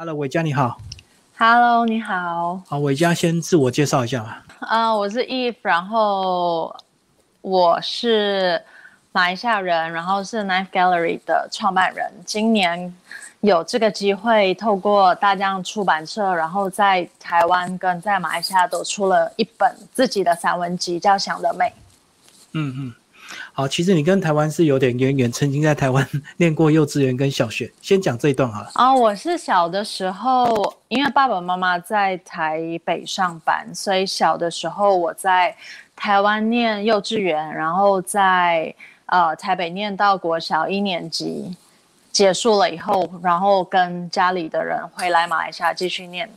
Hello，伟嘉你好。Hello，你好。好，伟嘉先自我介绍一下吧。啊、我是 Eve，然后我是马来西亚人，然后是 Knife Gallery 的创办人。今年有这个机会，透过大江出版社，然后在台湾跟在马来西亚都出了一本自己的散文集，叫《想得美》。嗯嗯。好，其实你跟台湾是有点渊源，曾经在台湾 念过幼稚园跟小学。先讲这一段好了。啊、我是小的时候，因为爸爸妈妈在台北上班，所以小的时候我在台湾念幼稚园，然后在呃台北念到国小一年级，结束了以后，然后跟家里的人回来马来西亚继续念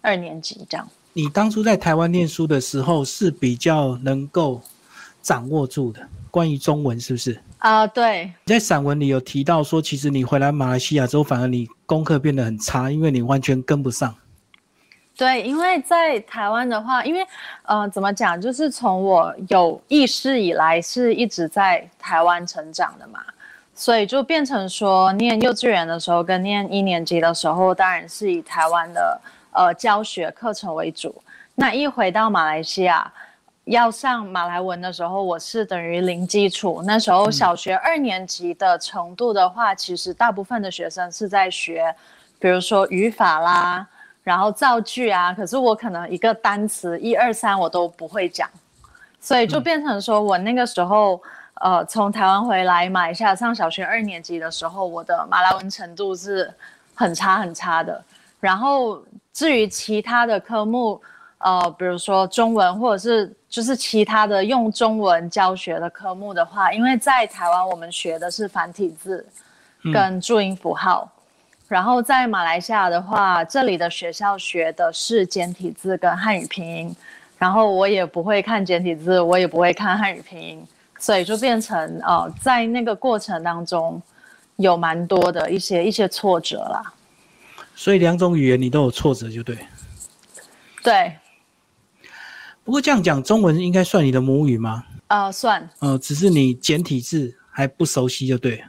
二年级这样。你当初在台湾念书的时候是比较能够掌握住的，关于中文是不是？啊、对，你在散文里有提到说，其实你回来马来西亚之后，反而你功课变得很差，因为你完全跟不上。对，因为在台湾的话，因为呃，怎么讲，就是从我有意识以来，是一直在台湾成长的嘛，所以就变成说，念幼稚园的时候跟念一年级的时候，当然是以台湾的呃教学课程为主。那一回到马来西亚，要上马来文的时候，我是等于零基础。那时候小学二年级的程度的话，其实大部分的学生是在学，比如说语法啦。然后造句啊，可是我可能一个单词一二三我都不会讲，所以就变成说我那个时候，呃，从台湾回来马来西亚上小学二年级的时候，我的马来文程度是很差很差的。然后至于其他的科目，呃，比如说中文或者是就是其他的用中文教学的科目的话，因为在台湾我们学的是繁体字跟注音符号。然后在马来西亚的话，这里的学校学的是简体字跟汉语拼音，然后我也不会看简体字，我也不会看汉语拼音，所以就变成呃，在那个过程当中有蛮多的一些一些挫折啦。所以两种语言你都有挫折，就对。对，不过这样讲，中文应该算你的母语吗？呃，算呃，只是你简体字还不熟悉，就对。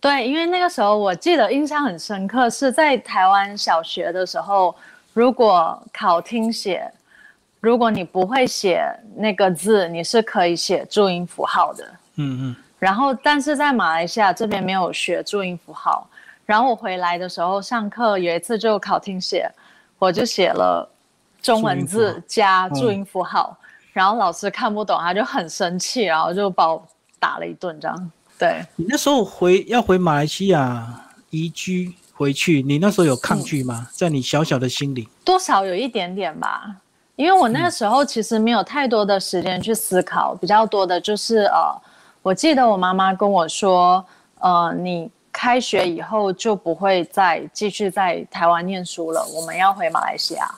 对，因为那个时候我记得印象很深刻，是在台湾小学的时候，如果考听写，如果你不会写那个字，你是可以写注音符号的。嗯嗯。然后，但是在马来西亚这边没有学注音符号。然后我回来的时候上课有一次就考听写，我就写了中文字加注音符号，嗯、然后老师看不懂，他就很生气，然后就把我打了一顿这样。对你那时候回要回马来西亚移居回去，你那时候有抗拒吗？在你小小的心里，多少有一点点吧。因为我那个时候其实没有太多的时间去思考，比较多的就是呃，我记得我妈妈跟我说，呃，你开学以后就不会再继续在台湾念书了，我们要回马来西亚。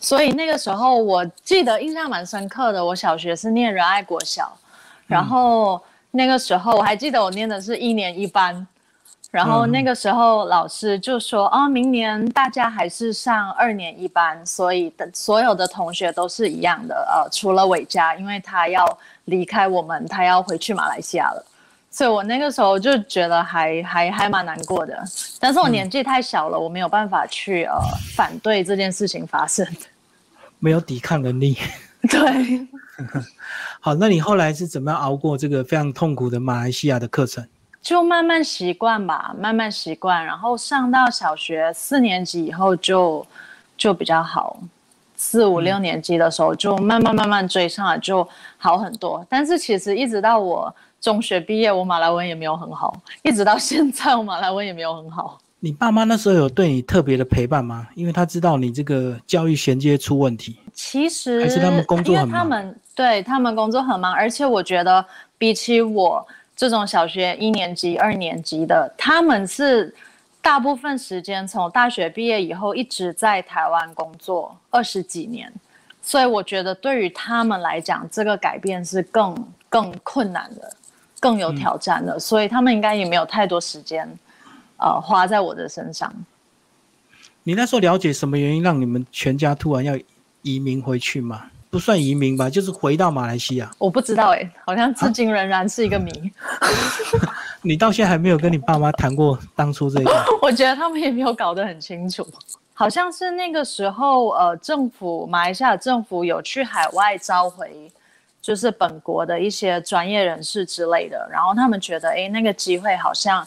所以那个时候我记得印象蛮深刻的，我小学是念仁爱国小，然后。嗯那个时候我还记得我念的是一年一班，然后那个时候老师就说：“哦，明年大家还是上二年一班，所以的所有的同学都是一样的，呃，除了伟嘉，因为他要离开我们，他要回去马来西亚了。”所以我那个时候就觉得还还还蛮难过的，但是我年纪太小了，我没有办法去呃反对这件事情发生，没有抵抗能力。对。好，那你后来是怎么样熬过这个非常痛苦的马来西亚的课程？就慢慢习惯吧，慢慢习惯，然后上到小学四年级以后就就比较好，四五六年级的时候就慢慢慢慢追上来，就好很多。但是其实一直到我中学毕业，我马来文也没有很好，一直到现在我马来文也没有很好。你爸妈那时候有对你特别的陪伴吗？因为他知道你这个教育衔接出问题。其实还是他们工作很忙，他们对他们工作很忙，而且我觉得比起我这种小学一年级、二年级的，他们是大部分时间从大学毕业以后一直在台湾工作二十几年，所以我觉得对于他们来讲，这个改变是更更困难的，更有挑战的，嗯、所以他们应该也没有太多时间，呃，花在我的身上。你那时候了解什么原因让你们全家突然要？移民回去吗？不算移民吧，就是回到马来西亚。我不知道哎、欸，好像至今仍然是一个谜。你到现在还没有跟你爸妈谈过当初这个？我觉得他们也没有搞得很清楚，好像是那个时候，呃，政府马来西亚政府有去海外召回，就是本国的一些专业人士之类的，然后他们觉得，哎，那个机会好像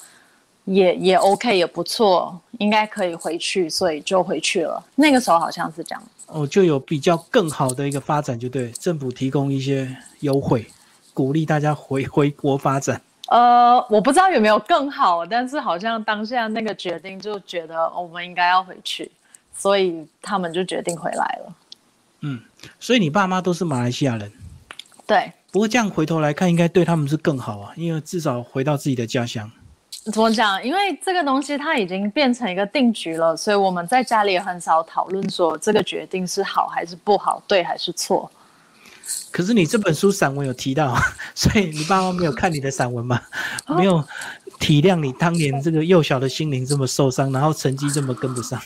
也也 OK，也不错，应该可以回去，所以就回去了。那个时候好像是这样。哦，就有比较更好的一个发展，就对，政府提供一些优惠，鼓励大家回回国发展。呃，我不知道有没有更好，但是好像当下那个决定就觉得我们应该要回去，所以他们就决定回来了。嗯，所以你爸妈都是马来西亚人。对。不过这样回头来看，应该对他们是更好啊，因为至少回到自己的家乡。怎么讲？因为这个东西它已经变成一个定局了，所以我们在家里也很少讨论说这个决定是好还是不好，对还是错。可是你这本书散文有提到，所以你爸妈没有看你的散文吗？没有体谅你当年这个幼小的心灵这么受伤，然后成绩这么跟不上。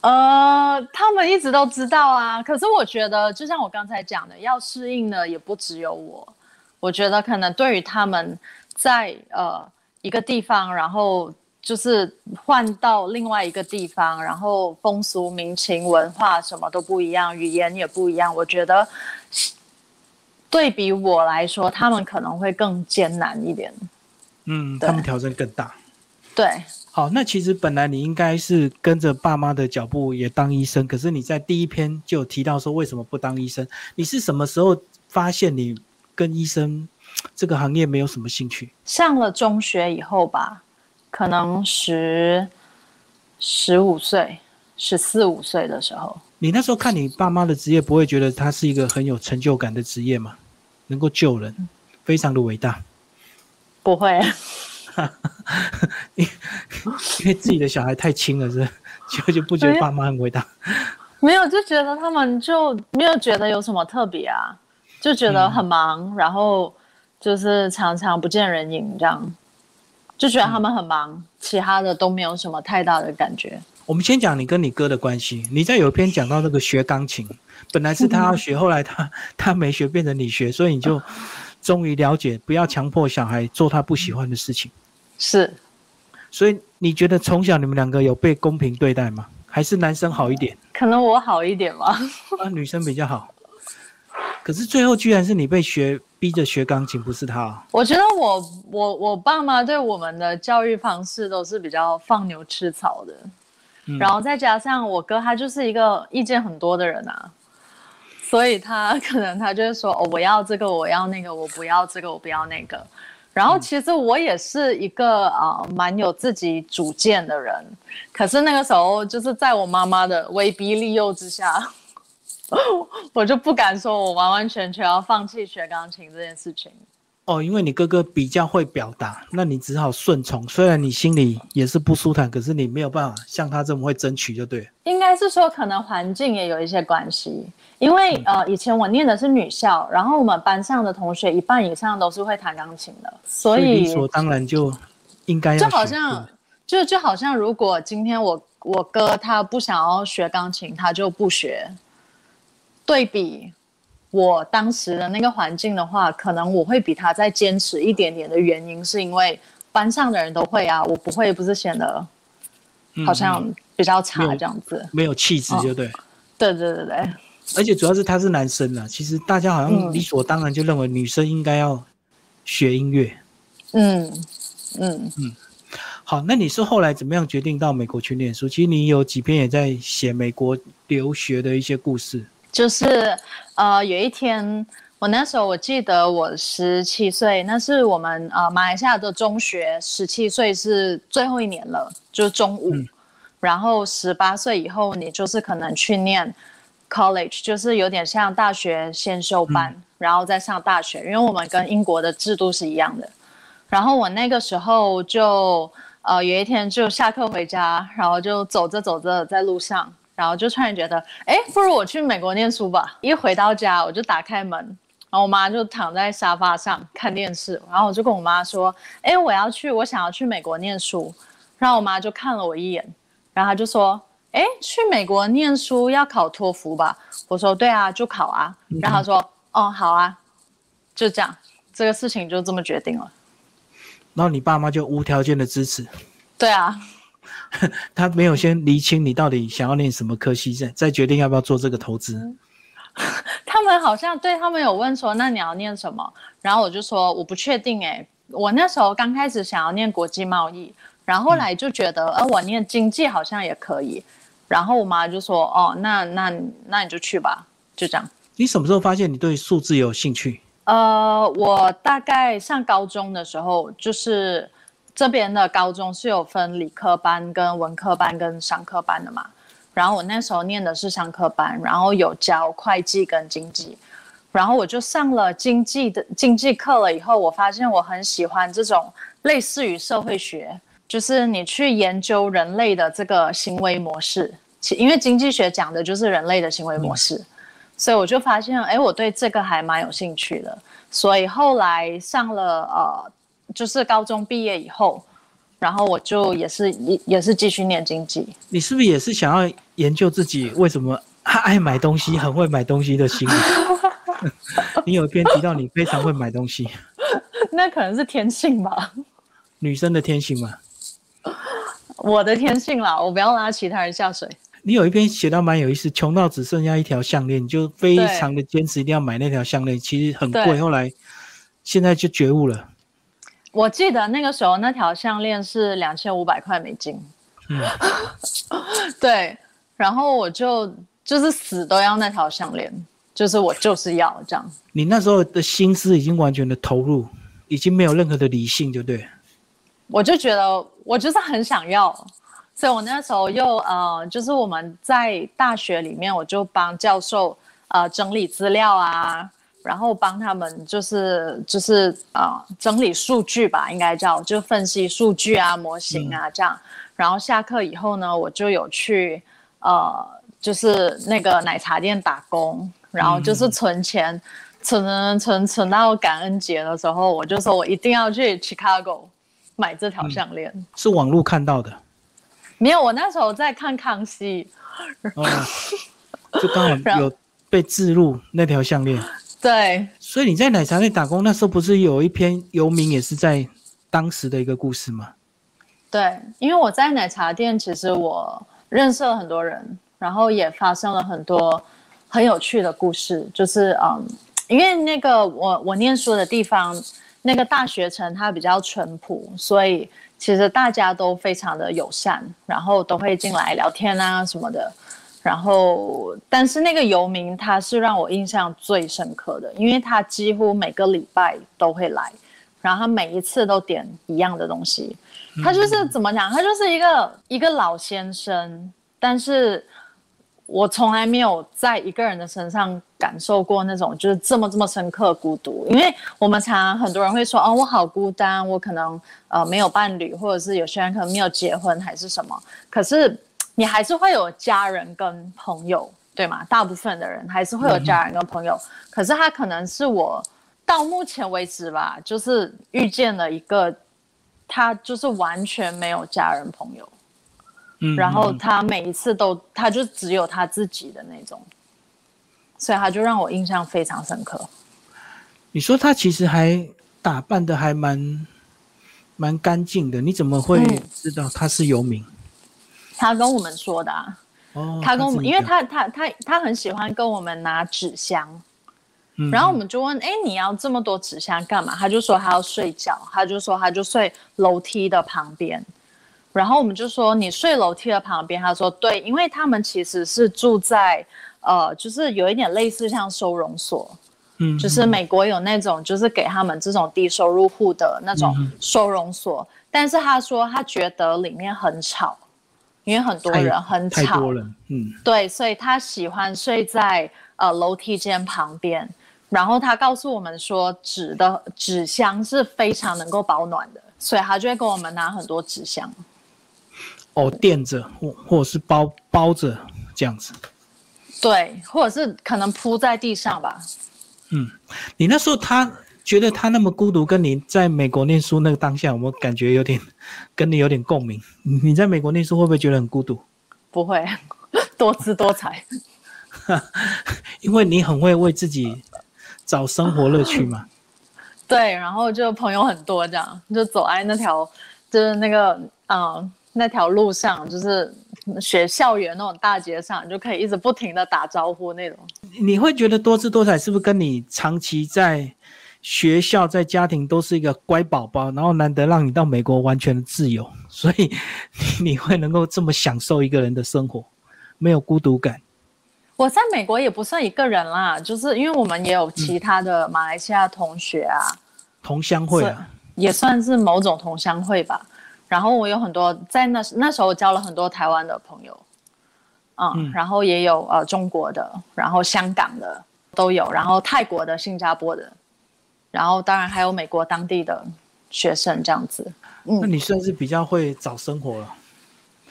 呃，他们一直都知道啊。可是我觉得，就像我刚才讲的，要适应的也不只有我。我觉得可能对于他们在呃。一个地方，然后就是换到另外一个地方，然后风俗民情、文化什么都不一样，语言也不一样。我觉得对比我来说，他们可能会更艰难一点。嗯，他们挑战更大。对，好，那其实本来你应该是跟着爸妈的脚步也当医生，可是你在第一篇就有提到说为什么不当医生？你是什么时候发现你跟医生？这个行业没有什么兴趣。上了中学以后吧，可能十十五岁、十四五岁的时候。你那时候看你爸妈的职业，不会觉得他是一个很有成就感的职业吗？能够救人，非常的伟大。不会，因因为自己的小孩太轻了，是 就就不觉得爸妈很伟大。没有，就觉得他们就没有觉得有什么特别啊，就觉得很忙，然后。就是常常不见人影，这样就觉得他们很忙，其他的都没有什么太大的感觉。我们先讲你跟你哥的关系。你在有一篇讲到那个学钢琴，本来是他要学，后来他 他没学，变成你学，所以你就终于了解，不要强迫小孩做他不喜欢的事情。是，所以你觉得从小你们两个有被公平对待吗？还是男生好一点？可能我好一点吧。啊，女生比较好。可是最后居然是你被学逼着学钢琴，不是他。我觉得我我我爸妈对我们的教育方式都是比较放牛吃草的，然后再加上我哥他就是一个意见很多的人啊，所以他可能他就是说哦我要这个我要那个我不要这个我不要那个，然后其实我也是一个啊蛮有自己主见的人，可是那个时候就是在我妈妈的威逼利诱之下。我就不敢说，我完完全全要放弃学钢琴这件事情。哦，因为你哥哥比较会表达，那你只好顺从。虽然你心里也是不舒坦，可是你没有办法像他这么会争取，就对。应该是说，可能环境也有一些关系。因为呃，以前我念的是女校，然后我们班上的同学一半以上都是会弹钢琴的，所以理所当然就应该要。就好像，就就好像，如果今天我我哥他不想要学钢琴，他就不学。对比我当时的那个环境的话，可能我会比他再坚持一点点的原因，是因为班上的人都会啊，我不会，不是显得好像比较差这样子，没有气质就对。对对对对，而且主要是他是男生啊，其实大家好像理所当然就认为女生应该要学音乐。嗯嗯嗯。好，那你是后来怎么样决定到美国去念书？其实你有几篇也在写美国留学的一些故事。就是，呃，有一天，我那时候我记得我十七岁，那是我们呃马来西亚的中学，十七岁是最后一年了，就是中五，然后十八岁以后你就是可能去念 college，就是有点像大学先修班，然后再上大学，因为我们跟英国的制度是一样的。然后我那个时候就呃有一天就下课回家，然后就走着走着在路上。然后就突然觉得，哎，不如我去美国念书吧。一回到家，我就打开门，然后我妈就躺在沙发上看电视。然后我就跟我妈说，哎，我要去，我想要去美国念书。然后我妈就看了我一眼，然后她就说，哎，去美国念书要考托福吧？我说，对啊，就考啊。然后她说，哦，好啊，就这样，这个事情就这么决定了。然后你爸妈就无条件的支持。对啊，他没有先厘清你到底想要念什么科系，再再决定要不要做这个投资。他们好像对他们有问说，那你要念什么？然后我就说我不确定哎，我那时候刚开始想要念国际贸易，然后来就觉得，呃，我念经济好像也可以。然后我妈就说，哦，那那那你就去吧，就这样。你什么时候发现你对数字有兴趣？呃，我大概上高中的时候，就是这边的高中是有分理科班、跟文科班、跟商科班的嘛。然后我那时候念的是商科班，然后有教会计跟经济。然后我就上了经济的经济课了以后，我发现我很喜欢这种类似于社会学，就是你去研究人类的这个行为模式。其因为经济学讲的就是人类的行为模式。所以我就发现，哎，我对这个还蛮有兴趣的。所以后来上了呃，就是高中毕业以后，然后我就也是也也是继续念经济。你是不是也是想要研究自己为什么爱买东西、很会买东西的心理？你有一篇提到你非常会买东西，那可能是天性吧？女生的天性嘛？我的天性啦，我不要拉其他人下水。你有一篇写到蛮有意思，穷到只剩下一条项链，你就非常的坚持一定要买那条项链，其实很贵。后来现在就觉悟了。我记得那个时候那条项链是两千五百块美金。嗯，对。然后我就就是死都要那条项链，就是我就是要这样。你那时候的心思已经完全的投入，已经没有任何的理性，对不对？我就觉得我就是很想要。所以我那时候又呃，就是我们在大学里面，我就帮教授呃整理资料啊，然后帮他们就是就是呃整理数据吧，应该叫就分析数据啊、模型啊这样。然后下课以后呢，我就有去呃就是那个奶茶店打工，然后就是存钱，存存存存到感恩节的时候，我就说我一定要去 Chicago 买这条项链。是网络看到的。没有，我那时候在看康熙，就刚好 有被置入那条项链。对，所以你在奶茶店打工那时候，不是有一篇游民也是在当时的一个故事吗？对，因为我在奶茶店，其实我认识了很多人，然后也发生了很多很有趣的故事。就是嗯，因为那个我我念书的地方，那个大学城它比较淳朴，所以。其实大家都非常的友善，然后都会进来聊天啊什么的。然后，但是那个游民他是让我印象最深刻的，因为他几乎每个礼拜都会来，然后他每一次都点一样的东西。他就是怎么讲？他就是一个一个老先生，但是。我从来没有在一个人的身上感受过那种就是这么这么深刻孤独，因为我们常常很多人会说哦，我好孤单，我可能呃没有伴侣，或者是有些人可能没有结婚还是什么，可是你还是会有家人跟朋友，对吗？大部分的人还是会有家人跟朋友，可是他可能是我到目前为止吧，就是遇见了一个他就是完全没有家人朋友。嗯然后他每一次都，他就只有他自己的那种，所以他就让我印象非常深刻。你说他其实还打扮的还蛮蛮干净的，你怎么会知道他是游民？他跟我们说的啊。哦。他跟我们，因为他他他他很喜欢跟我们拿纸箱，然后我们就问：哎，你要这么多纸箱干嘛？他就说他要睡觉，他就说他就睡楼梯的旁边。然后我们就说你睡楼梯的旁边，他说对，因为他们其实是住在，呃，就是有一点类似像收容所，嗯，就是美国有那种就是给他们这种低收入户的那种收容所，但是他说他觉得里面很吵，因为很多人很吵，太多人，嗯，对，所以他喜欢睡在呃楼梯间旁边。然后他告诉我们说纸的纸箱是非常能够保暖的，所以他就会跟我们拿很多纸箱。哦，垫着或或者是包包着这样子，对，或者是可能铺在地上吧。嗯，你那时候他觉得他那么孤独，跟你在美国念书那个当下，我感觉有点 跟你有点共鸣？你在美国念书会不会觉得很孤独？不会，多姿多彩。因为你很会为自己找生活乐趣嘛。对，然后就朋友很多，这样就走在那条就是那个嗯那条路上，就是学校园那种大街上，就可以一直不停的打招呼那种。你会觉得多姿多彩是不是跟你长期在学校在家庭都是一个乖宝宝，然后难得让你到美国完全的自由，所以你会能够这么享受一个人的生活，没有孤独感。我在美国也不算一个人啦，就是因为我们也有其他的马来西亚同学啊，同乡会啊，也算是某种同乡会吧。然后我有很多在那那时候交了很多台湾的朋友，嗯，然后也有呃中国的，然后香港的都有，然后泰国的、新加坡的，然后当然还有美国当地的学生这样子。嗯，那你算是比较会找生活了。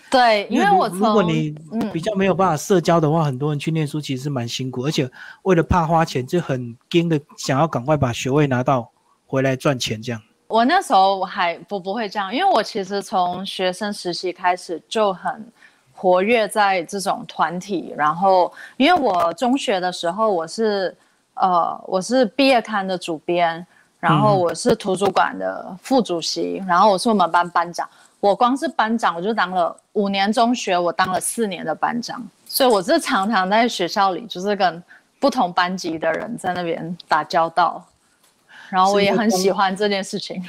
对，因为我如果你比较没有办法社交的话，很多人去念书其实是蛮辛苦，而且为了怕花钱，就很盯的想要赶快把学位拿到回来赚钱这样。我那时候还不不会这样，因为我其实从学生实习开始就很活跃在这种团体，然后因为我中学的时候我是呃我是毕业刊的主编，然后我是图书馆的副主席，然后我是我们班班长。我光是班长，我就当了五年中学，我当了四年的班长，所以我是常常在学校里，就是跟不同班级的人在那边打交道，然后我也很喜欢这件事情。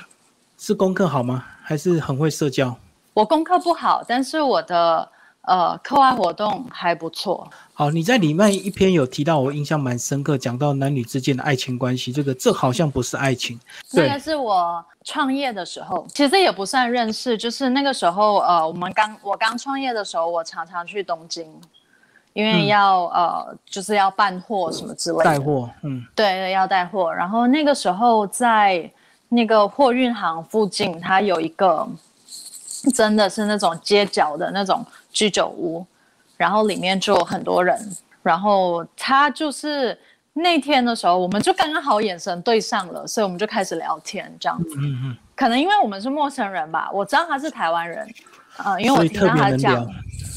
是功课好吗？还是很会社交？我功课不好，但是我的。呃，课外活动还不错。好，你在里面一篇有提到，我印象蛮深刻，讲到男女之间的爱情关系。这个，这好像不是爱情。那个是我创业的时候，其实也不算认识，就是那个时候，呃，我们刚我刚创业的时候，我常常去东京，因为要呃，就是要办货什么之类的。带货，嗯，对，要带货。然后那个时候在那个货运行附近，它有一个。真的是那种街角的那种居酒屋，然后里面就有很多人，然后他就是那天的时候，我们就刚刚好眼神对上了，所以我们就开始聊天这样子。嗯嗯。可能因为我们是陌生人吧，我知道他是台湾人，呃，因为我听到他讲，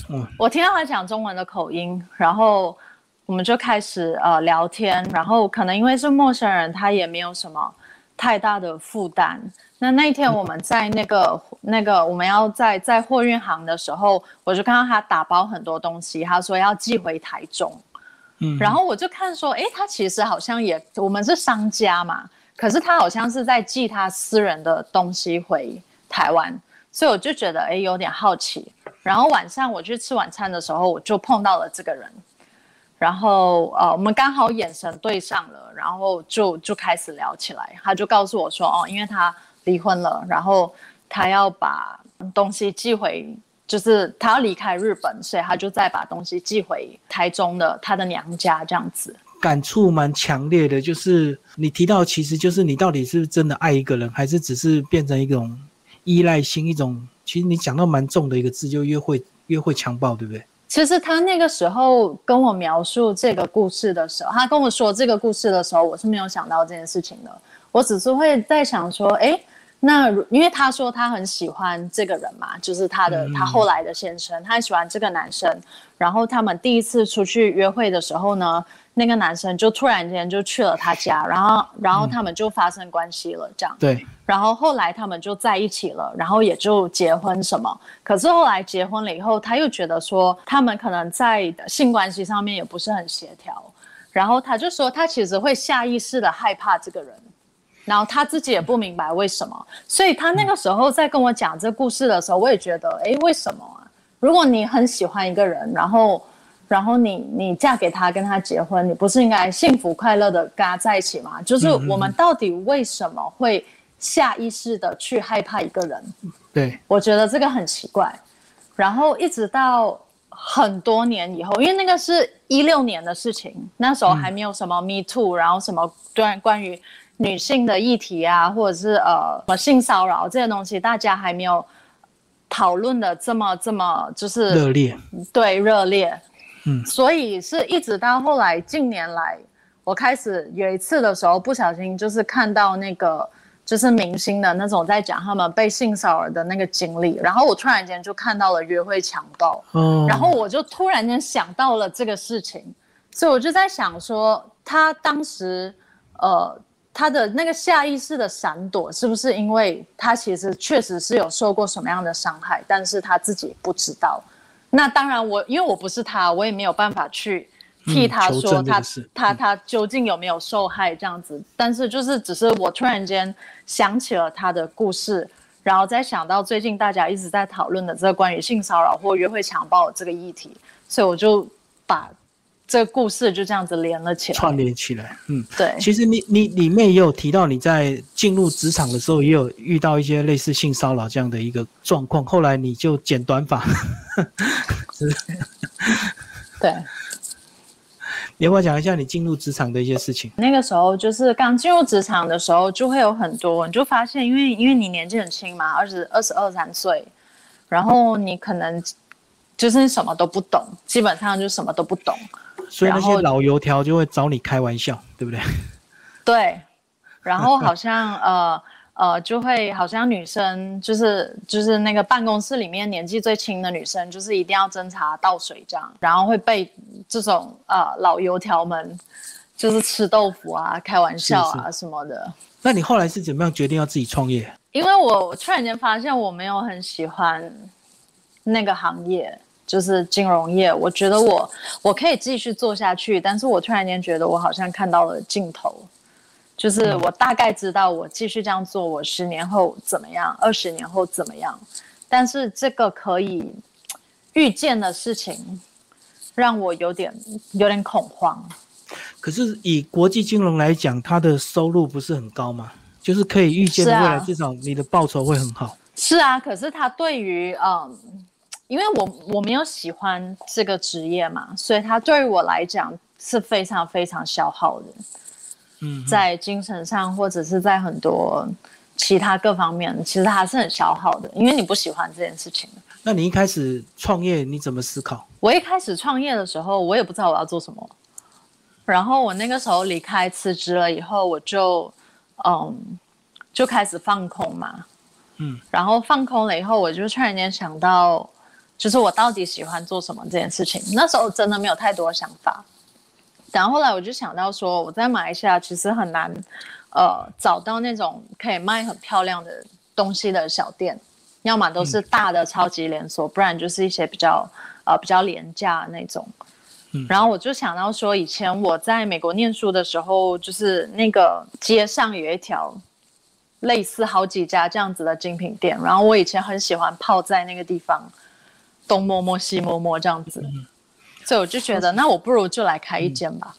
嗯，我听到他讲中文的口音，然后我们就开始呃聊天，然后可能因为是陌生人，他也没有什么太大的负担。那那一天我们在那个那个我们要在在货运行的时候，我就看到他打包很多东西，他说要寄回台中，嗯，然后我就看说，哎，他其实好像也我们是商家嘛，可是他好像是在寄他私人的东西回台湾，所以我就觉得哎有点好奇。然后晚上我去吃晚餐的时候，我就碰到了这个人。然后呃，我们刚好眼神对上了，然后就就开始聊起来。他就告诉我说，哦，因为他离婚了，然后他要把东西寄回，就是他要离开日本，所以他就再把东西寄回台中的他的娘家，这样子。感触蛮强烈的，就是你提到，其实就是你到底是真的爱一个人，还是只是变成一种依赖性，一种其实你讲到蛮重的一个字，就约会约会强暴，对不对？其实他那个时候跟我描述这个故事的时候，他跟我说这个故事的时候，我是没有想到这件事情的。我只是会在想说，哎，那因为他说他很喜欢这个人嘛，就是他的他后来的先生，他很喜欢这个男生。然后他们第一次出去约会的时候呢。那个男生就突然间就去了他家，然后然后他们就发生关系了，这样。对。然后后来他们就在一起了，然后也就结婚什么。可是后来结婚了以后，他又觉得说他们可能在性关系上面也不是很协调，然后他就说他其实会下意识的害怕这个人，然后他自己也不明白为什么。所以他那个时候在跟我讲这故事的时候，我也觉得，哎，为什么啊？如果你很喜欢一个人，然后。然后你你嫁给他跟他结婚，你不是应该幸福快乐的跟他在一起吗？就是我们到底为什么会下意识的去害怕一个人？对，我觉得这个很奇怪。然后一直到很多年以后，因为那个是一六年的事情，那时候还没有什么 Me Too，然后什么关关于女性的议题啊，或者是呃什么性骚扰这些东西，大家还没有讨论的这么这么就是热烈，对热烈。嗯，所以是一直到后来近年来，我开始有一次的时候，不小心就是看到那个就是明星的那种在讲他们被性骚扰的那个经历，然后我突然间就看到了约会强暴，嗯，然后我就突然间想到了这个事情，所以我就在想说，他当时呃他的那个下意识的闪躲，是不是因为他其实确实是有受过什么样的伤害，但是他自己不知道？那当然，我因为我不是他，我也没有办法去替他说他他他究竟有没有受害这样子。但是就是只是我突然间想起了他的故事，然后再想到最近大家一直在讨论的这个关于性骚扰或约会强暴这个议题，所以我就把。这个故事就这样子连了起来，串联起来。嗯，对。其实你你里面也有提到，你在进入职场的时候也有遇到一些类似性骚扰这样的一个状况，后来你就剪短发。对。你要不要讲一下你进入职场的一些事情？那个时候就是刚进入职场的时候，就会有很多，你就发现，因为因为你年纪很轻嘛，二十二十二三岁，然后你可能就是什么都不懂，基本上就什么都不懂。所以那些老油条就会找你开玩笑，对不对？对，然后好像呃呃，就会好像女生就是就是那个办公室里面年纪最轻的女生，就是一定要斟茶倒水这样，然后会被这种呃老油条们就是吃豆腐啊、开玩笑啊什么的。那你后来是怎么样决定要自己创业？因为我突然间发现我没有很喜欢那个行业。就是金融业，我觉得我我可以继续做下去，但是我突然间觉得我好像看到了尽头，就是我大概知道我继续这样做，我十年后怎么样，二十年后怎么样，但是这个可以预见的事情，让我有点有点恐慌。可是以国际金融来讲，它的收入不是很高吗？就是可以预见未来至少你的报酬会很好。是啊，可是它对于嗯。因为我我没有喜欢这个职业嘛，所以它对于我来讲是非常非常消耗的。嗯，在精神上或者是在很多其他各方面，其实还是很消耗的。因为你不喜欢这件事情。那你一开始创业你怎么思考？我一开始创业的时候，我也不知道我要做什么。然后我那个时候离开辞职了以后，我就嗯就开始放空嘛。嗯，然后放空了以后，我就突然间想到。就是我到底喜欢做什么这件事情，那时候真的没有太多想法。然后后来我就想到说，我在马来西亚其实很难，呃，找到那种可以卖很漂亮的东西的小店，要么都是大的超级连锁，不然就是一些比较呃比较廉价那种。然后我就想到说，以前我在美国念书的时候，就是那个街上有一条类似好几家这样子的精品店，然后我以前很喜欢泡在那个地方。东摸摸西摸摸这样子，所以我就觉得，那我不如就来开一间吧。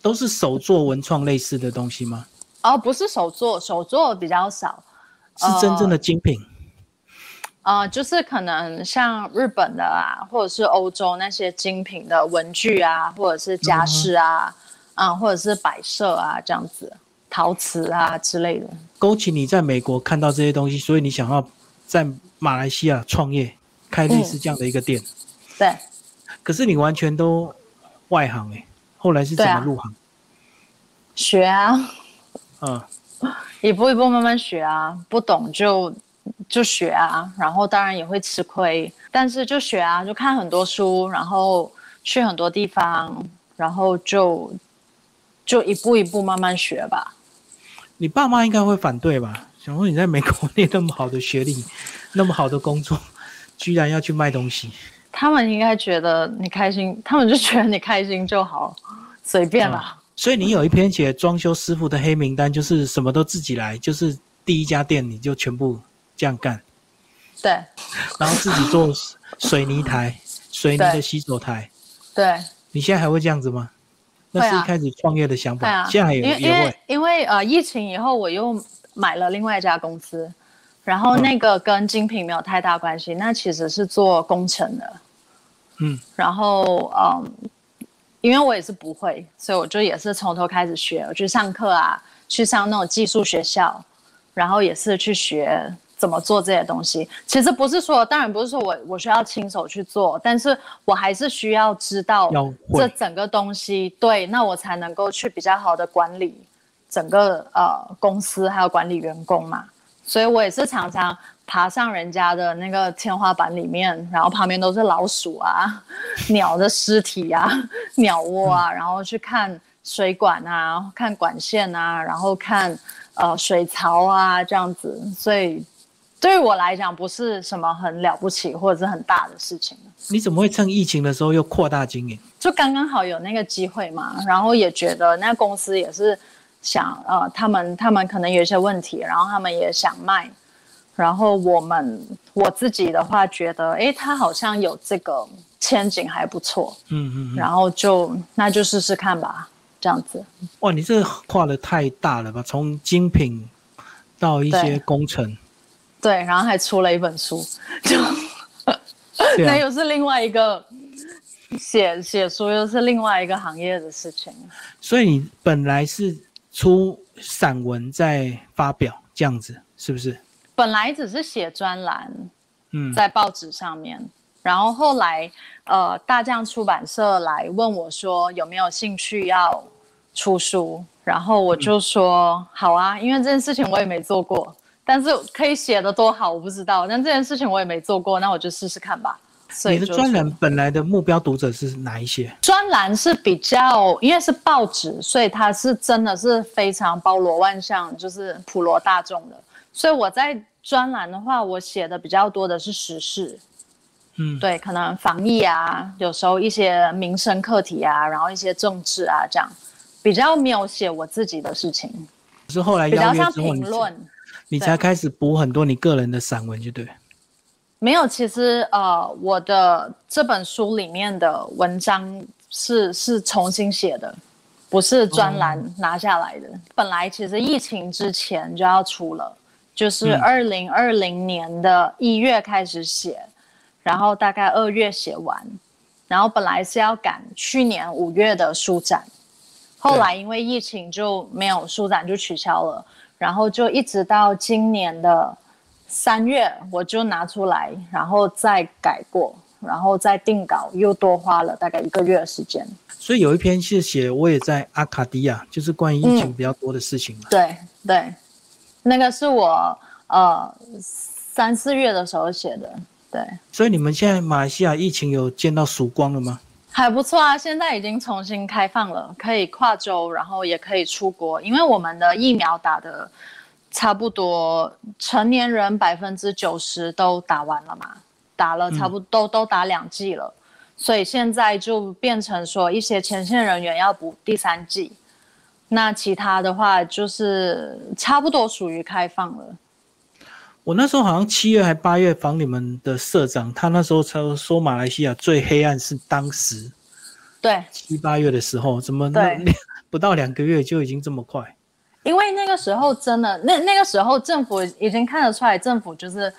都是手做文创类似的东西吗？哦，不是手做，手做比较少，是真正的精品。啊，就是可能像日本的啊，或者是欧洲那些精品的文具啊，或者是家饰啊，啊，或者是摆设啊这样子，陶瓷啊之类的。勾起你在美国看到这些东西，所以你想要在马来西亚创业。开类似这样的一个店，对。可是你完全都外行哎，后来是怎么入行？学啊，嗯，一步一步慢慢学啊，不懂就就学啊，然后当然也会吃亏，但是就学啊，就看很多书，然后去很多地方，然后就就一步一步慢慢学吧。你爸妈应该会反对吧？想说你在美国 念那么好的学历，那么好的工作。居然要去卖东西，他们应该觉得你开心，他们就觉得你开心就好，随便啦。所以你有一篇写装修师傅的黑名单，就是什么都自己来，就是第一家店你就全部这样干。对。然后自己做水泥台、水泥的洗手台。对。你现在还会这样子吗？那是一开始创业的想法。啊。现在也也会。因为呃疫情以后，我又买了另外一家公司。然后那个跟精品没有太大关系，那其实是做工程的，嗯，然后嗯，因为我也是不会，所以我就也是从头开始学，我去上课啊，去上那种技术学校，然后也是去学怎么做这些东西。其实不是说，当然不是说我我需要亲手去做，但是我还是需要知道这整个东西，对，那我才能够去比较好的管理整个呃公司，还有管理员工嘛。所以我也是常常爬上人家的那个天花板里面，然后旁边都是老鼠啊、鸟的尸体啊、鸟窝啊，然后去看水管啊，看管线啊，然后看呃水槽啊这样子，所以对于我来讲不是什么很了不起或者是很大的事情。你怎么会趁疫情的时候又扩大经营？就刚刚好有那个机会嘛，然后也觉得那公司也是想呃，他们他们可能有一些问题，然后他们也想卖，然后我们我自己的话觉得，哎，他好像有这个前景还不错，嗯嗯，然后就那就试试看吧。这样子，哇！你这个跨的太大了吧？从精品到一些工程，对，然后还出了一本书，就 那又是另外一个写写书，又是另外一个行业的事情。所以你本来是出散文再发表这样子，是不是？本来只是写专栏，嗯，在报纸上面，然后后来。呃，大将出版社来问我说有没有兴趣要出书，然后我就说好啊，因为这件事情我也没做过，但是可以写的多好我不知道，但这件事情我也没做过，那我就试试看吧。你的专栏本来的目标读者是哪一些？专栏是比较，因为是报纸，所以它是真的是非常包罗万象，就是普罗大众的。所以我在专栏的话，我写的比较多的是时事。嗯，对，可能防疫啊，有时候一些民生课题啊，然后一些政治啊，这样比较没有写我自己的事情。是后来邀约之后，你才开始补很多你个人的散文，就对。没有，其实呃，我的这本书里面的文章是是重新写的，不是专栏拿下来的。本来其实疫情之前就要出了，就是二零二零年的一月开始写。然后大概二月写完，然后本来是要赶去年五月的书展，后来因为疫情就没有书展就取消了，然后就一直到今年的三月我就拿出来，然后再改过，然后再定稿，又多花了大概一个月的时间。所以有一篇是写我也在阿卡迪亚，就是关于疫情比较多的事情嘛。对对，那个是我呃三四月的时候写的。对，所以你们现在马来西亚疫情有见到曙光了吗？还不错啊，现在已经重新开放了，可以跨州，然后也可以出国，因为我们的疫苗打的差不多，成年人百分之九十都打完了嘛，打了差不多都都打两剂了，所以现在就变成说一些前线人员要补第三剂，那其他的话就是差不多属于开放了。我那时候好像七月还八月访你们的社长，他那时候才说马来西亚最黑暗是当时，对。七八月的时候，怎么两不到两个月就已经这么快？因为那个时候真的，那那个时候政府已经看得出来，政府就是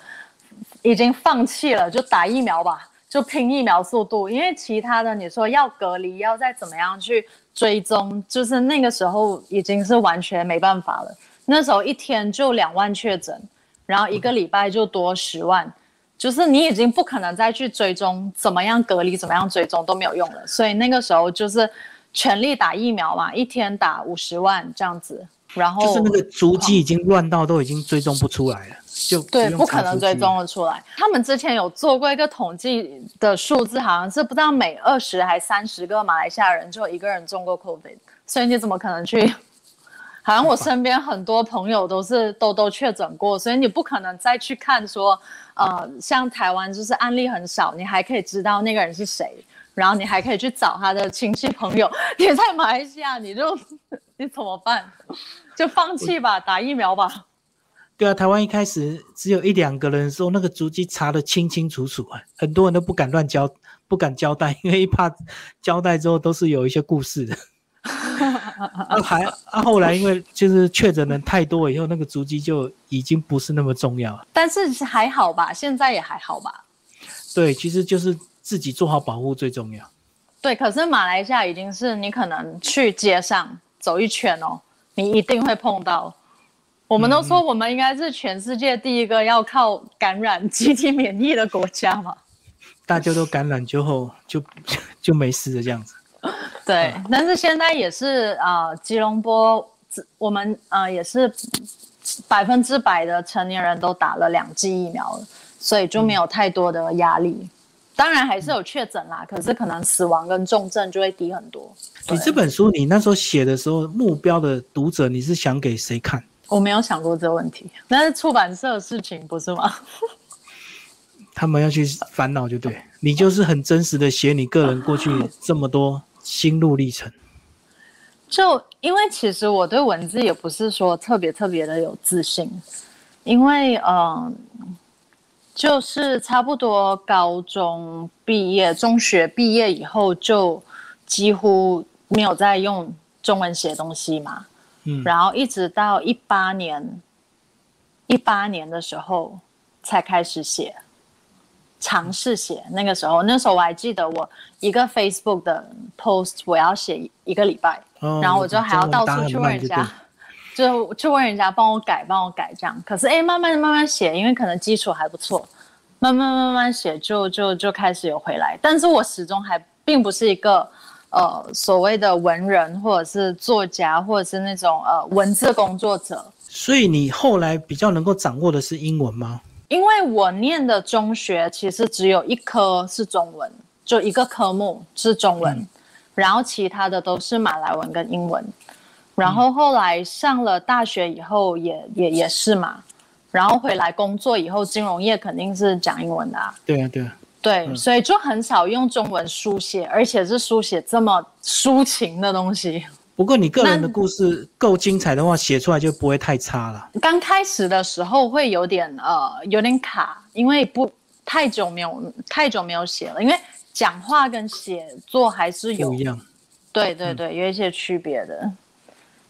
已经放弃了，就打疫苗吧，就拼疫苗速度。因为其他的你说要隔离，要再怎么样去追踪，就是那个时候已经是完全没办法了。那时候一天就两万确诊。然后一个礼拜就多十万，就是你已经不可能再去追踪怎么样隔离，怎么样追踪都没有用了。所以那个时候就是全力打疫苗嘛，一天打五十万这样子。然后就是那个足迹已经乱到都已经追踪不出来了，就对，不可能追踪的出来。他们之前有做过一个统计的数字，好像是不知道每二十还三十个马来西亚人就有一个人中过 COVID，所以你怎么可能去？好像我身边很多朋友都是都都确诊过，所以你不可能再去看说，呃，像台湾就是案例很少，你还可以知道那个人是谁，然后你还可以去找他的亲戚朋友。也在马来西亚，你就你怎么办？就放弃吧，打疫苗吧。对啊，台湾一开始只有一两个人说那个足迹查的清清楚楚啊，很多人都不敢乱交，不敢交代，因为怕交代之后都是有一些故事的。啊还啊后来因为就是确诊人太多以后，那个足迹就已经不是那么重要了。但是还好吧，现在也还好吧。对，其实就是自己做好保护最重要。对，可是马来西亚已经是你可能去街上走一圈哦，你一定会碰到。我们都说我们应该是全世界第一个要靠感染集体免疫的国家嘛。大家都感染之后就 就没事的这样子。对，但是现在也是啊，吉隆坡，我们呃也是百分之百的成年人都打了两剂疫苗了，所以就没有太多的压力。当然还是有确诊啦，可是可能死亡跟重症就会低很多。你这本书你那时候写的时候，目标的读者你是想给谁看？我没有想过这个问题，那是出版社的事情，不是吗？他们要去烦恼就对，你就是很真实的写你个人过去 这么多心路历程。就因为其实我对文字也不是说特别特别的有自信，因为嗯，就是差不多高中毕业、中学毕业以后，就几乎没有再用中文写东西嘛。嗯，然后一直到一八年，一八年的时候才开始写。尝试写那个时候，那时候我还记得，我一个 Facebook 的 post 我要写一个礼拜，然后我就还要到处去问人家，就就问人家帮我改，帮我改这样。可是哎，慢慢慢慢写，因为可能基础还不错，慢慢慢慢写就就就开始有回来。但是我始终还并不是一个呃所谓的文人，或者是作家，或者是那种呃文字工作者。所以你后来比较能够掌握的是英文吗？因为我念的中学其实只有一科是中文，就一个科目是中文，然后其他的都是马来文跟英文。然后后来上了大学以后也也也是嘛，然后回来工作以后，金融业肯定是讲英文的啊。对啊，对啊，对，所以就很少用中文书写，而且是书写这么抒情的东西。不过你个人的故事够精彩的话，写出来就不会太差了。刚开始的时候会有点呃有点卡，因为不太久没有太久没有写了，因为讲话跟写作还是有不一样。对对对，有一些区别的。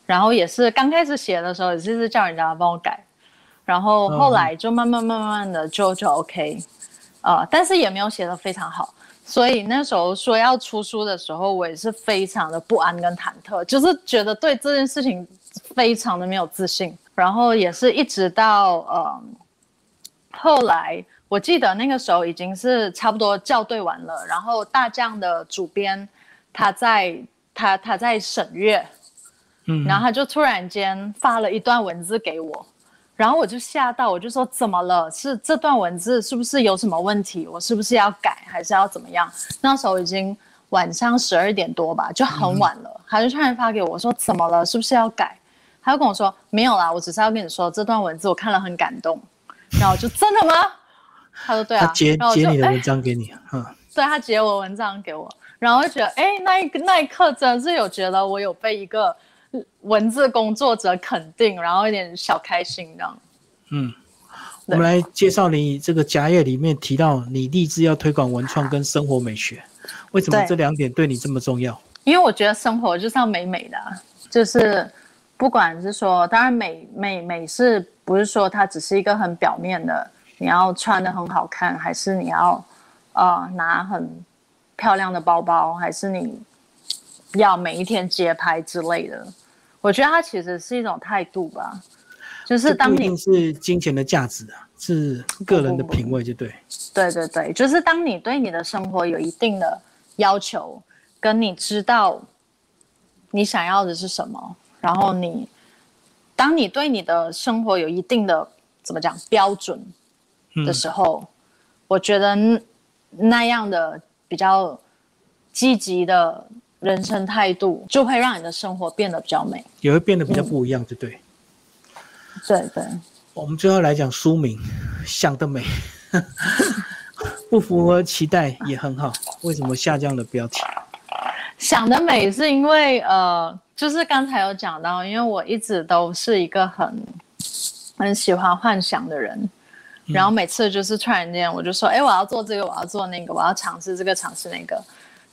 然后也是刚开始写的时候，也是叫人家帮我改，然后后来就慢慢慢慢的就就 OK，呃，但是也没有写的非常好。所以那时候说要出书的时候，我也是非常的不安跟忐忑，就是觉得对这件事情非常的没有自信。然后也是一直到呃后来，我记得那个时候已经是差不多校对完了，然后大将的主编他在他他在审阅，嗯，然后他就突然间发了一段文字给我。然后我就吓到，我就说怎么了？是这段文字是不是有什么问题？我是不是要改，还是要怎么样？那时候已经晚上十二点多吧，就很晚了。他就突然发给我说怎么了？是不是要改？他就跟我说没有啦，我只是要跟你说这段文字我看了很感动。然后我就真的吗？他说对啊。他截截你的文章给你，嗯，对他截我文章给我，然后就觉得哎，那一那一刻真的是有觉得我有被一个。文字工作者肯定，然后有点小开心这样。嗯，我们来介绍你这个夹页里面提到你立志要推广文创跟生活美学，为什么这两点对你这么重要？因为我觉得生活就是要美美的，就是不管是说，当然美美美是不是说它只是一个很表面的，你要穿的很好看，还是你要呃拿很漂亮的包包，还是你？要每一天街拍之类的，我觉得它其实是一种态度吧，就是当你是金钱的价值啊，是个人的品味，就对。对对对，就是当你对你的生活有一定的要求，跟你知道你想要的是什么，然后你当你对你的生活有一定的怎么讲标准的时候，我觉得那样的比较积极的。人生态度就会让你的生活变得比较美，也会变得比较不一样，对不对？对对。我们最后来讲书名，想得美，不符合期待也很好。为什么下降的标题？想得美是因为呃，就是刚才有讲到，因为我一直都是一个很很喜欢幻想的人，然后每次就是突然间我就说，哎，我要做这个，我要做那个，我要尝试这个，尝试那个。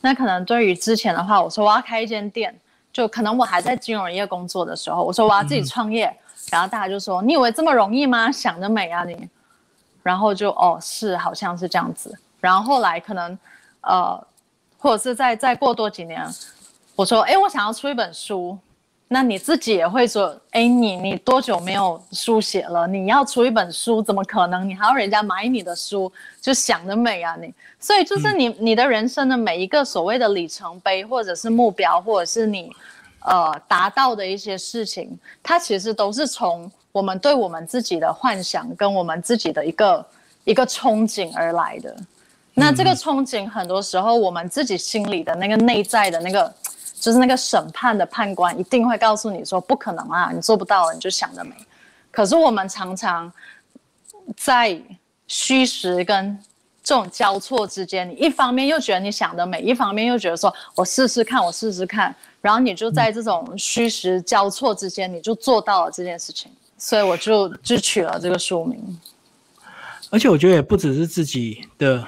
那可能对于之前的话，我说我要开一间店，就可能我还在金融业工作的时候，我说我要自己创业，然后大家就说你以为这么容易吗？想得美啊你，然后就哦是好像是这样子，然后后来可能呃，或者是再再过多几年，我说哎我想要出一本书。那你自己也会说，哎，你你多久没有书写了？你要出一本书，怎么可能？你还要人家买你的书，就想得美啊你！所以就是你你的人生的每一个所谓的里程碑，或者是目标，或者是你，呃，达到的一些事情，它其实都是从我们对我们自己的幻想跟我们自己的一个一个憧憬而来的。那这个憧憬，很多时候我们自己心里的那个内在的那个，就是那个审判的判官，一定会告诉你说不可能啊，你做不到，了你就想得美。可是我们常常在虚实跟这种交错之间，你一方面又觉得你想得美，一方面又觉得说我试试看，我试试看，然后你就在这种虚实交错之间，你就做到了这件事情。所以我就就取了这个书名。而且我觉得也不只是自己的。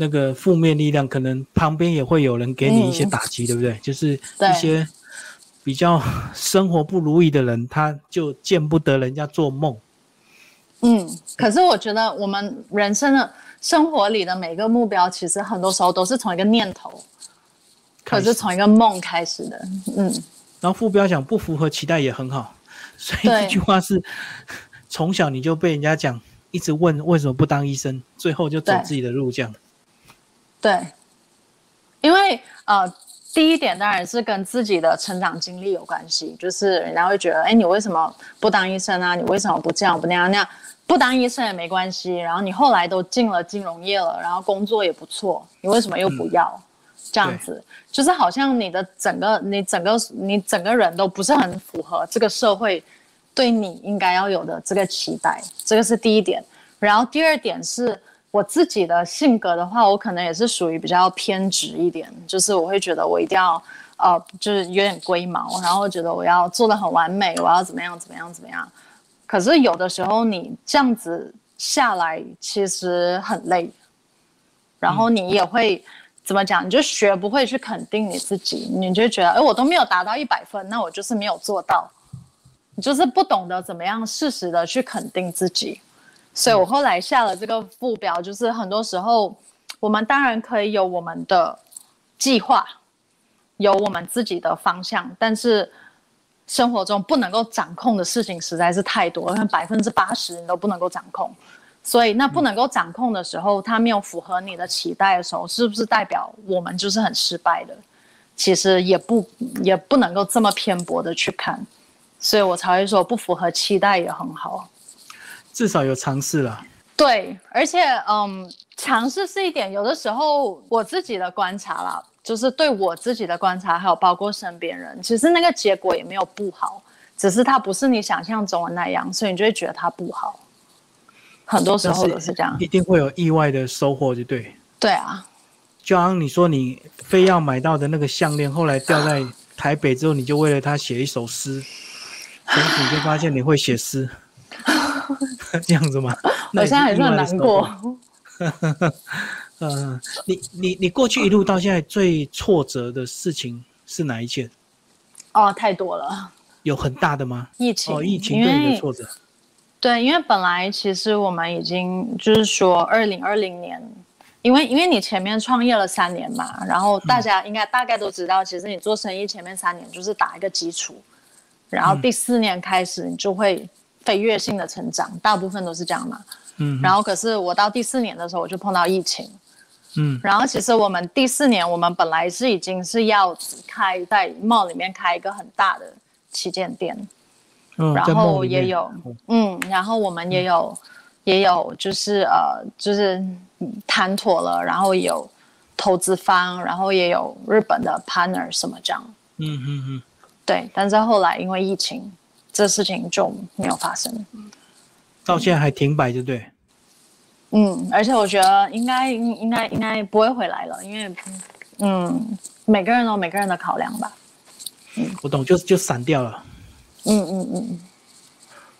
那个负面力量，可能旁边也会有人给你一些打击，对不对？就是一些比较生活不如意的人，他就见不得人家做梦。嗯，可是我觉得我们人生的生活里的每个目标，其实很多时候都是从一个念头，可是从一个梦开始的。嗯，然后副标讲不符合期待也很好，所以这句话是从小你就被人家讲，一直问为什么不当医生，最后就走自己的路这样。对，因为呃，第一点当然是跟自己的成长经历有关系，就是人家会觉得，哎，你为什么不当医生啊？你为什么不这样不那样那样？不当医生也没关系，然后你后来都进了金融业了，然后工作也不错，你为什么又不要？这样子，就是好像你的整个、你整个、你整个人都不是很符合这个社会对你应该要有的这个期待，这个是第一点。然后第二点是。我自己的性格的话，我可能也是属于比较偏执一点，就是我会觉得我一定要，呃，就是有点龟毛，然后觉得我要做的很完美，我要怎么样怎么样怎么样。可是有的时候你这样子下来，其实很累，然后你也会怎么讲？你就学不会去肯定你自己，你就觉得，哎，我都没有达到一百分，那我就是没有做到，你就是不懂得怎么样适时的去肯定自己。所以我后来下了这个副标，就是很多时候，我们当然可以有我们的计划，有我们自己的方向，但是生活中不能够掌控的事情实在是太多，了，百分之八十你都不能够掌控。所以那不能够掌控的时候，它没有符合你的期待的时候，是不是代表我们就是很失败的？其实也不也不能够这么偏颇的去看，所以我才会说不符合期待也很好。至少有尝试了，对，而且嗯，尝试是一点。有的时候我自己的观察啦，就是对我自己的观察，还有包括身边人，其实那个结果也没有不好，只是它不是你想象中的那样，所以你就会觉得它不好。很多时候都是这样，一定会有意外的收获，就对。对啊，就好像你说你非要买到的那个项链，后来掉在台北之后，你就为了它写一首诗，从此就发现你会写诗。这样子吗？我现在还是很难过。嗯，你你你过去一路到现在最挫折的事情是哪一件？哦，太多了。有很大的吗？疫情哦，疫情对你的挫折。对，因为本来其实我们已经就是说，二零二零年，因为因为你前面创业了三年嘛，然后大家应该大概都知道，其实你做生意前面三年就是打一个基础，然后第四年开始你就会。飞跃性的成长，大部分都是这样嘛。嗯，然后可是我到第四年的时候，我就碰到疫情。嗯，然后其实我们第四年，我们本来是已经是要开在 mall 里面开一个很大的旗舰店。嗯，然后也有，嗯，然后我们也有，也有就是呃，就是谈妥了，然后有投资方，然后也有日本的 partner 什么这样。嗯嗯嗯，对，但是后来因为疫情。这事情就没有发生，到现在还停摆，就对。嗯，而且我觉得应该应应该应该不会回来了，因为嗯，每个人有每个人的考量吧。嗯，我懂，就就散掉了。嗯嗯嗯。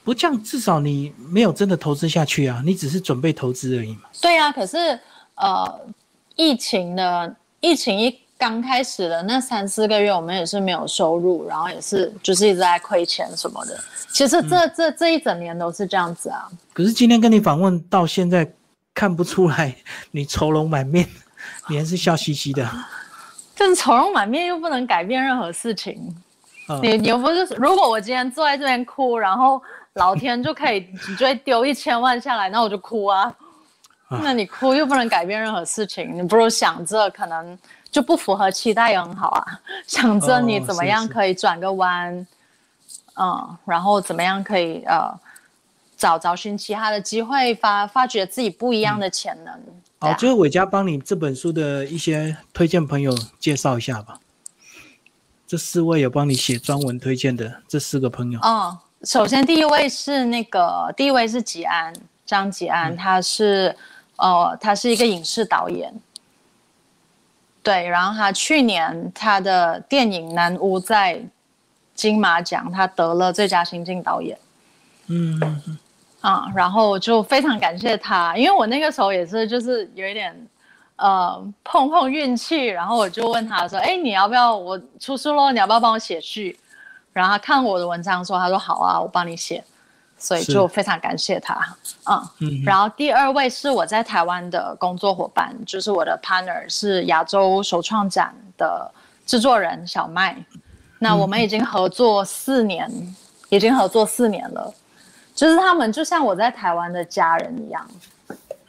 不这样，至少你没有真的投资下去啊，你只是准备投资而已嘛。对啊，可是呃，疫情的疫情一。刚开始的那三四个月，我们也是没有收入，然后也是就是一直在亏钱什么的。其实这这这一整年都是这样子啊。可是今天跟你访问到现在，看不出来你愁容满面，你还是笑嘻嘻的。但是愁容满面又不能改变任何事情。你你又不是，如果我今天坐在这边哭，然后老天就可以就会丢一千万下来，那我就哭啊。那你哭又不能改变任何事情，你不如想着可能。就不符合期待也很好啊，想着你怎么样可以转个弯，嗯，然后怎么样可以呃找找寻其他的机会，发发掘自己不一样的潜能，好，就是伟嘉帮你这本书的一些推荐朋友介绍一下吧。这四位有帮你写专文推荐的这四个朋友。哦，首先第一位是那个，第一位是吉安，张吉安，他是，哦，他是一个影视导演。对，然后他去年他的电影《南屋》在金马奖，他得了最佳新晋导演。嗯。啊，然后就非常感谢他，因为我那个时候也是就是有一点，呃，碰碰运气，然后我就问他说：“哎，你要不要我出书喽？你要不要帮我写序？”然后他看我的文章说：“他说好啊，我帮你写。”所以就非常感谢他。嗯，然后第二位是我在台湾的工作伙伴，就是我的 partner 是亚洲首创展的制作人小麦。那我们已经合作四年，已经合作四年了。就是他们就像我在台湾的家人一样，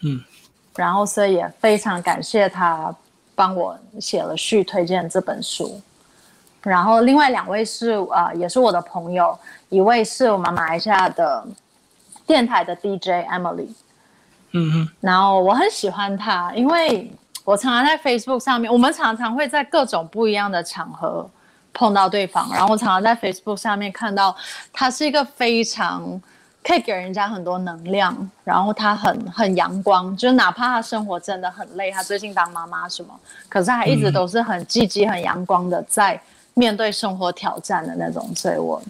嗯，然后所以也非常感谢他帮我写了序推荐这本书，然后另外两位是啊也是我的朋友，一位是我们马来西亚的电台的 DJ Emily，嗯哼，然后我很喜欢他，因为我常常在 Facebook 上面，我们常常会在各种不一样的场合碰到对方，然后我常常在 Facebook 上面看到他是一个非常。可以给人家很多能量，然后他很很阳光，就是哪怕他生活真的很累，他最近当妈妈什么，可是他一直都是很积极、很阳光的在面对生活挑战的那种，所以我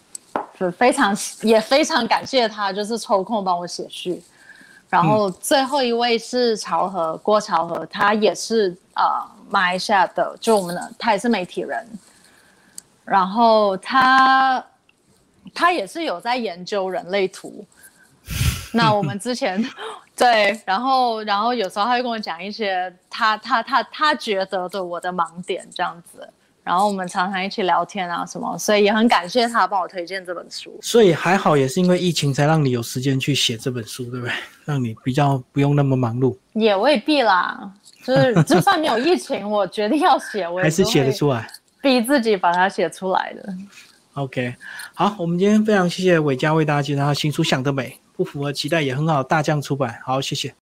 是非常也非常感谢他，就是抽空帮我写序。然后最后一位是朝和郭朝和，他也是啊马来西亚的，就我们的他也是媒体人，然后他。他也是有在研究人类图，那我们之前对，然后然后有时候他会跟我讲一些他他他他觉得的我的盲点这样子，然后我们常常一起聊天啊什么，所以也很感谢他帮我推荐这本书。所以还好也是因为疫情才让你有时间去写这本书，对不对？让你比较不用那么忙碌。也未必啦，就是 就算没有疫情，我决定要写，我还是写得出来，逼自己把它写出来的。OK，好，我们今天非常谢谢伟嘉为大家介绍他新书《想得美》，不符合期待也很好，大将出版，好，谢谢。